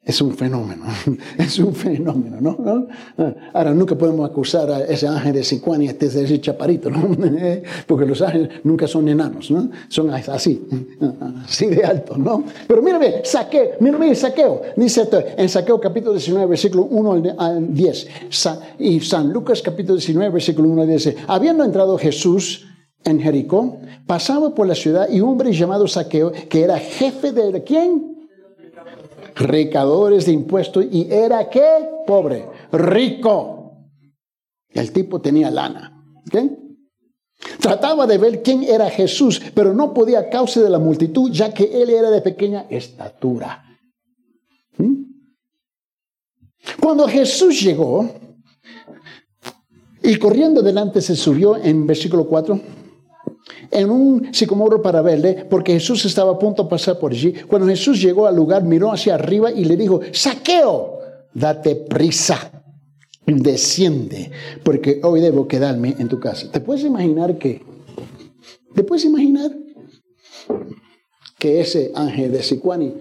Es un fenómeno, es un fenómeno, ¿no? Ahora, nunca podemos acusar a ese ángel de 50 este es ese chaparito, ¿no? Porque los ángeles nunca son enanos, ¿no? Son así, así de altos, ¿no? Pero mírame, saqueo, mírame, saqueo. Dice esto, en saqueo capítulo 19, versículo 1 al 10. Y San Lucas capítulo 19, versículo 1 al 10. Habiendo entrado Jesús en Jericó, pasaba por la ciudad y un hombre llamado Saqueo, que era jefe de quién? Recadores de impuestos y era qué? Pobre, rico. El tipo tenía lana. Trataba de ver quién era Jesús, pero no podía a causa de la multitud, ya que él era de pequeña estatura. ¿Mm? Cuando Jesús llegó y corriendo delante se subió en versículo 4 en un sicomoro para verle, porque Jesús estaba a punto de pasar por allí. Cuando Jesús llegó al lugar, miró hacia arriba y le dijo, saqueo, date prisa, desciende, porque hoy debo quedarme en tu casa. ¿Te puedes imaginar que, te puedes imaginar que ese ángel de Sicuani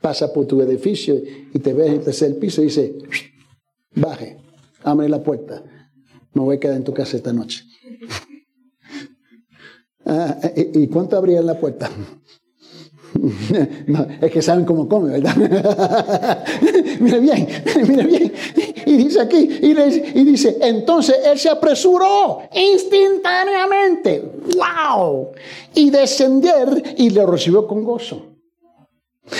pasa por tu edificio y te ve en el tercer piso y dice, baje, abre la puerta, me voy a quedar en tu casa esta noche. Ah, ¿Y cuánto abría la puerta? Es que saben cómo come, ¿verdad? mira bien, mira bien. Y dice aquí, y, y, dice, entonces él se apresuró instantáneamente. ¡Wow! Y descender y le recibió con gozo.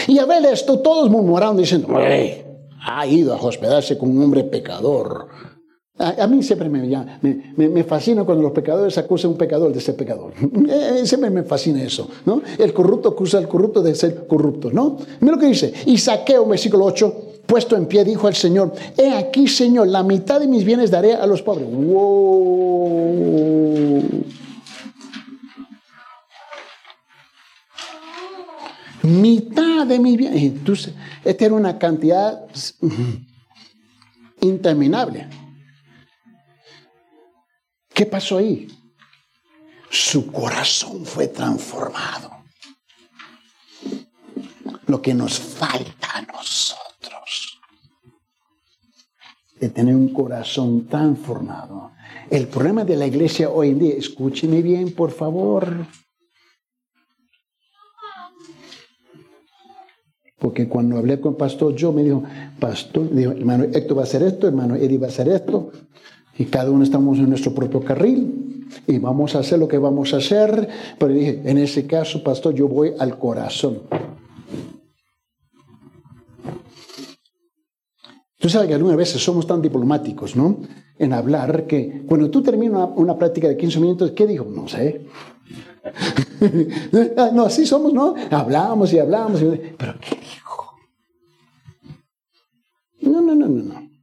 Y a ver esto, todos murmuraron diciendo, ha ido a hospedarse con un hombre pecador. A, mí siempre me, me, me, fascina cuando los pecadores acusan a un pecador de ser pecador. Eh, eh, siempre me fascina eso, ¿no? El corrupto acusa al corrupto de ser corrupto, ¿no? Mira lo que dice. Y saqueo, versículo 8, puesto en pie, dijo al Señor, he aquí, Señor, la mitad de mis bienes daré a los pobres. ¡Wow! Mitad de mis bienes. Entonces, esta era una cantidad interminable. ¿Qué pasó ahí? Su corazón fue transformado. Lo que nos falta a nosotros de tener un corazón transformado. El problema de la iglesia hoy en día, escúcheme bien, por favor. Porque cuando hablé con el pastor, yo me dijo, pastor, dijo, hermano Héctor va a hacer esto, hermano Eddie va a hacer esto. Y cada uno estamos en nuestro propio carril y vamos a hacer lo que vamos a hacer. Pero dije, en ese caso, pastor, yo voy al corazón. Tú sabes que algunas veces somos tan diplomáticos, ¿no? En hablar que cuando tú terminas una, práctica de 15 minutos, ¿qué dijo? No sé. no, así somos, ¿no? Hablamos y hablamos. Pero ¿qué dijo? No, no, no, no, no.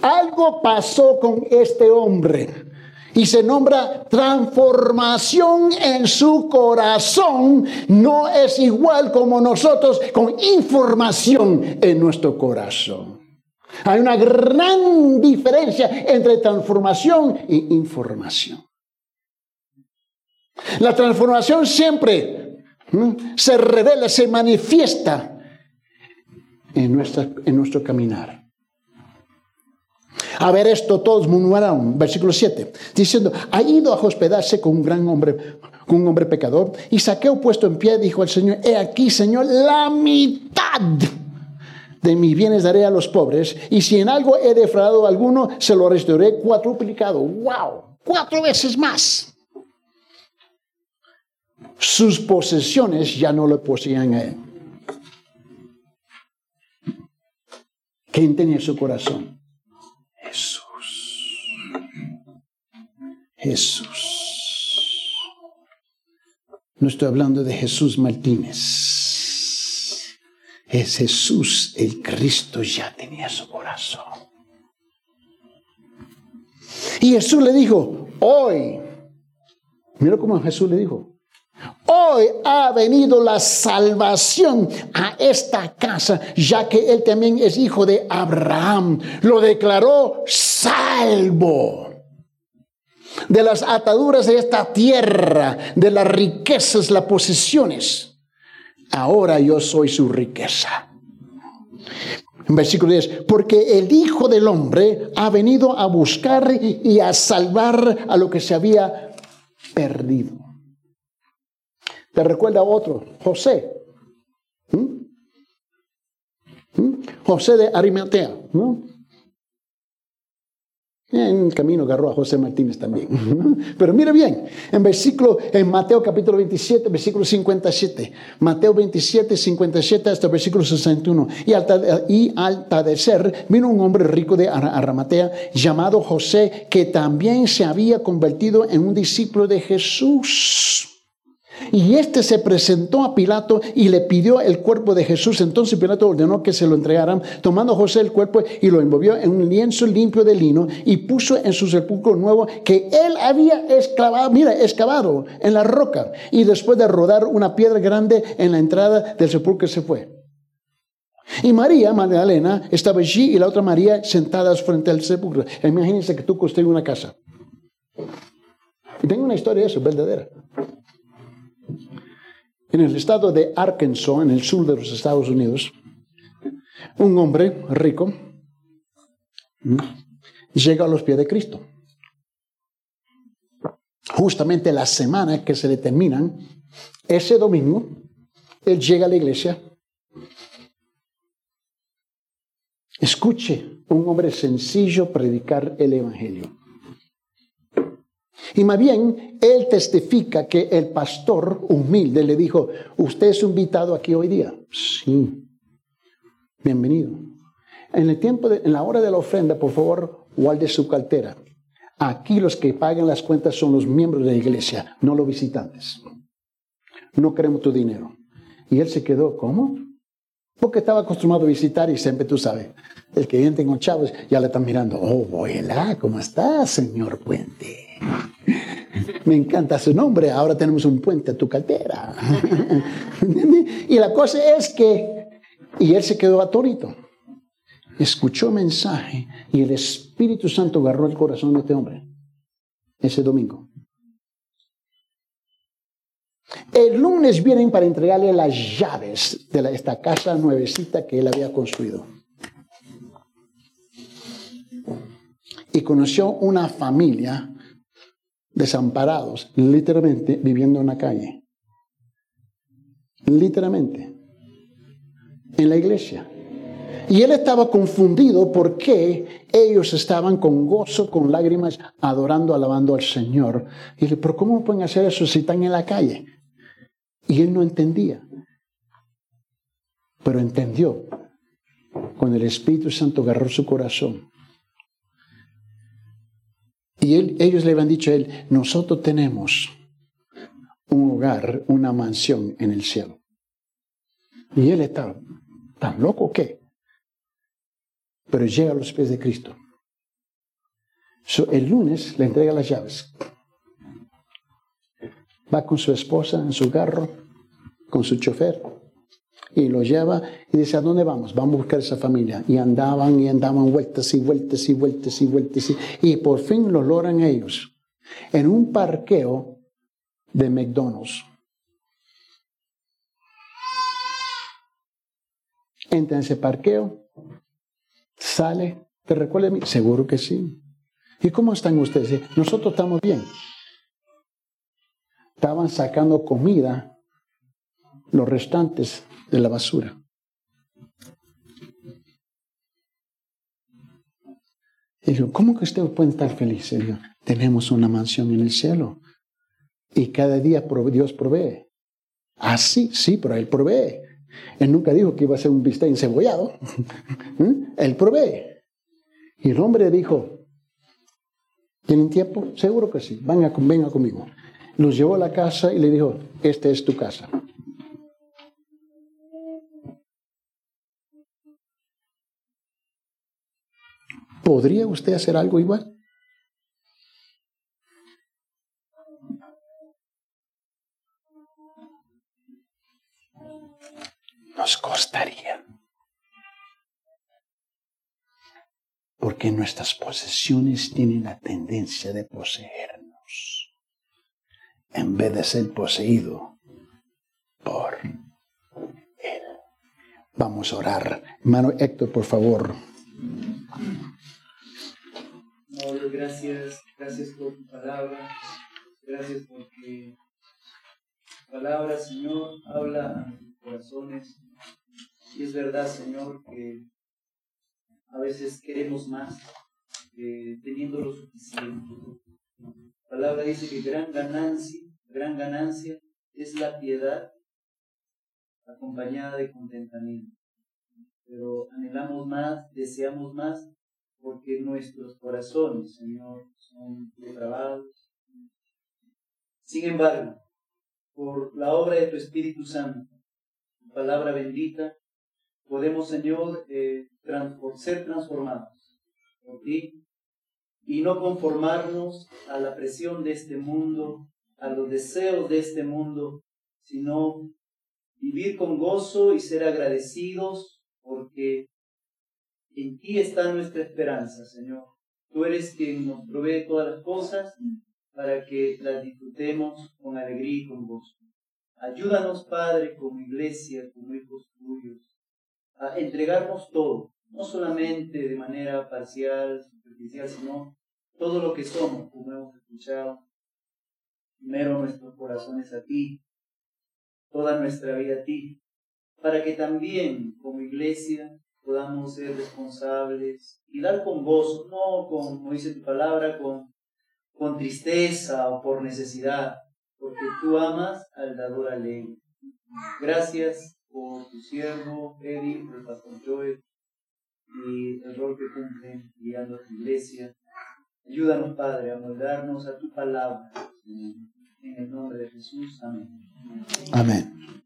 Algo pasó con este hombre y se nombra transformación en su corazón. No es igual como nosotros con información en nuestro corazón. Hay una gran diferencia entre transformación e información. La transformación siempre se revela, se manifiesta en, nuestra, en nuestro caminar. A ver esto, todos murmuraron, versículo 7, diciendo, ha ido a hospedarse con un gran hombre, con un hombre pecador, y saqueo puesto en pie, dijo al Señor, he aquí, Señor, la mitad de mis bienes daré a los pobres, y si en algo he defraudado a alguno, se lo restauraré cuatruplicado. ¡Wow! Cuatro veces más. Sus posesiones ya no le poseían a él. ¿Quién tenía su corazón? Jesús. Jesús. No estoy hablando de Jesús Martínez. Es Jesús, el Cristo ya tenía su corazón. Y Jesús le dijo, hoy, mira cómo Jesús le dijo, Ha venido la salvación a esta casa, ya que él también es hijo de Abraham. Lo declaró salvo de las ataduras de esta tierra, de las riquezas, las posesiones. Ahora yo soy su riqueza. Versículo 10, porque el Hijo del Hombre ha venido a buscar y a salvar a lo que se había perdido. Te recuerda a otro, José. ¿Mm? ¿Mm? José de Arimatea. En el camino agarró a José Martínez también. Pero mira bien, en versículo, en Mateo capítulo 27, versículo 57. Mateo 27, 57 hasta versículo 61. Y al, y al atardecer vino un hombre rico de Aramatea llamado José, que también se había convertido en un discípulo de Jesús. Y este se presentó a Pilato y le pidió el cuerpo de Jesús. Entonces Pilato ordenó que se lo entregaran, tomando José el cuerpo y lo envolvió en un lienzo limpio de lino y puso en su sepulcro nuevo que él había excavado, mira, excavado en la roca. Y después de rodar una piedra grande en la entrada del sepulcro se fue. Y María Magdalena estaba allí y la otra María sentadas frente al sepulcro. Imagínense que tú construyes una casa. Y tengo una historia de eso, verdadera. En el estado de Arkansas, en el sur de los Estados Unidos, un hombre rico llega a los pies de Cristo. Justamente la semana que se determinan, ese domingo, él llega a la iglesia. Escuche un hombre sencillo predicar el Evangelio. Y más bien, él testifica que el pastor humilde le dijo, ¿usted es invitado aquí hoy día? Sí. Bienvenido. En el tiempo, en la hora de la ofrenda, por favor, guarde su cartera. Aquí los que pagan las cuentas son los miembros de la iglesia, no los visitantes. No queremos tu dinero. Y él se quedó, ¿cómo? Porque estaba acostumbrado a visitar y siempre tú sabes, el que viene con chavos ya le están mirando, oh, hola, ¿cómo estás, señor Puente? Me encanta su nombre, ahora tenemos un puente a tu cartera. y la cosa es que, y él se quedó atónito. Escuchó mensaje y el Espíritu Santo agarró el corazón de este hombre ese domingo. El lunes vienen para entregarle las llaves de esta casa nuevecita que él había construido. Y conoció una familia desamparados, literalmente viviendo en la calle. Literalmente. En la iglesia. Y él estaba confundido porque ellos estaban con gozo, con lágrimas, adorando, alabando al Señor. Y le pero ¿cómo pueden hacer eso si están en la calle? Y él no entendía. Pero entendió. Cuando el Espíritu Santo agarró su corazón y ellos le habían dicho a él, nosotros tenemos un hogar, una mansión en el cielo. Y él está tan loco que. Pero llega a los pies de Cristo. el lunes le entrega las llaves. Va con su esposa en su carro, con su chofer y lo lleva y dice, ¿a dónde vamos? Vamos a buscar esa familia. Y andaban y andaban vueltas y vueltas y vueltas y vueltas. Y, por fin lo logran ellos. En un parqueo de McDonald's. Entra en ese parqueo, sale, ¿te recuerda a mí? Seguro que sí. ¿Y cómo están ustedes? Nosotros estamos bien. Estaban sacando comida, los restantes de la basura. Y digo, ¿cómo que usted puede estar feliz? tenemos una mansión en el cielo. Y cada día Dios provee. Ah, sí, sí, pero Él provee. Él nunca dijo que iba a ser un bistec encebollado. ¿Mm? Él provee. Y el hombre dijo, ¿tienen tiempo? Seguro que sí. Venga, venga conmigo. Los llevó a la casa y le dijo, esta es tu casa. ¿Podría usted hacer algo igual? Nos costaría. Porque nuestras posesiones tienen la tendencia de poseernos en vez de ser poseído por Él. Vamos a orar. Hermano Héctor, por favor gracias, gracias por tu palabra, gracias porque tu palabra, Señor, habla a nuestros corazones. Y es verdad, Señor, que a veces queremos más, teniendo lo suficiente. La palabra dice que gran ganancia, gran ganancia es la piedad acompañada de contentamiento. Pero anhelamos más, deseamos más, porque nuestros corazones, Señor, son depravados. Sin embargo, por la obra de tu Espíritu Santo, tu palabra bendita, podemos, Señor, eh, ser transformados por ti y no conformarnos a la presión de este mundo, a los deseos de este mundo, sino vivir con gozo y ser agradecidos porque en ti está nuestra esperanza, Señor. Tú eres quien nos provee todas las cosas para que las disfrutemos con alegría y con gozo. Ayúdanos, Padre, como iglesia, como hijos tuyos, a entregarnos todo, no solamente de manera parcial, superficial, sino todo lo que somos, como hemos escuchado. Primero nuestros corazones a ti, toda nuestra vida a ti, para que también como iglesia podamos ser responsables y dar con gozo, no con, como dice tu palabra, con con tristeza o por necesidad, porque tú amas al dador alegre. Gracias por tu siervo, Eddie, por el pastor Joel y el rol que cumple guiando a tu iglesia. Ayúdanos, Padre, a moldarnos a tu palabra. En el nombre de Jesús. Amén. Amén.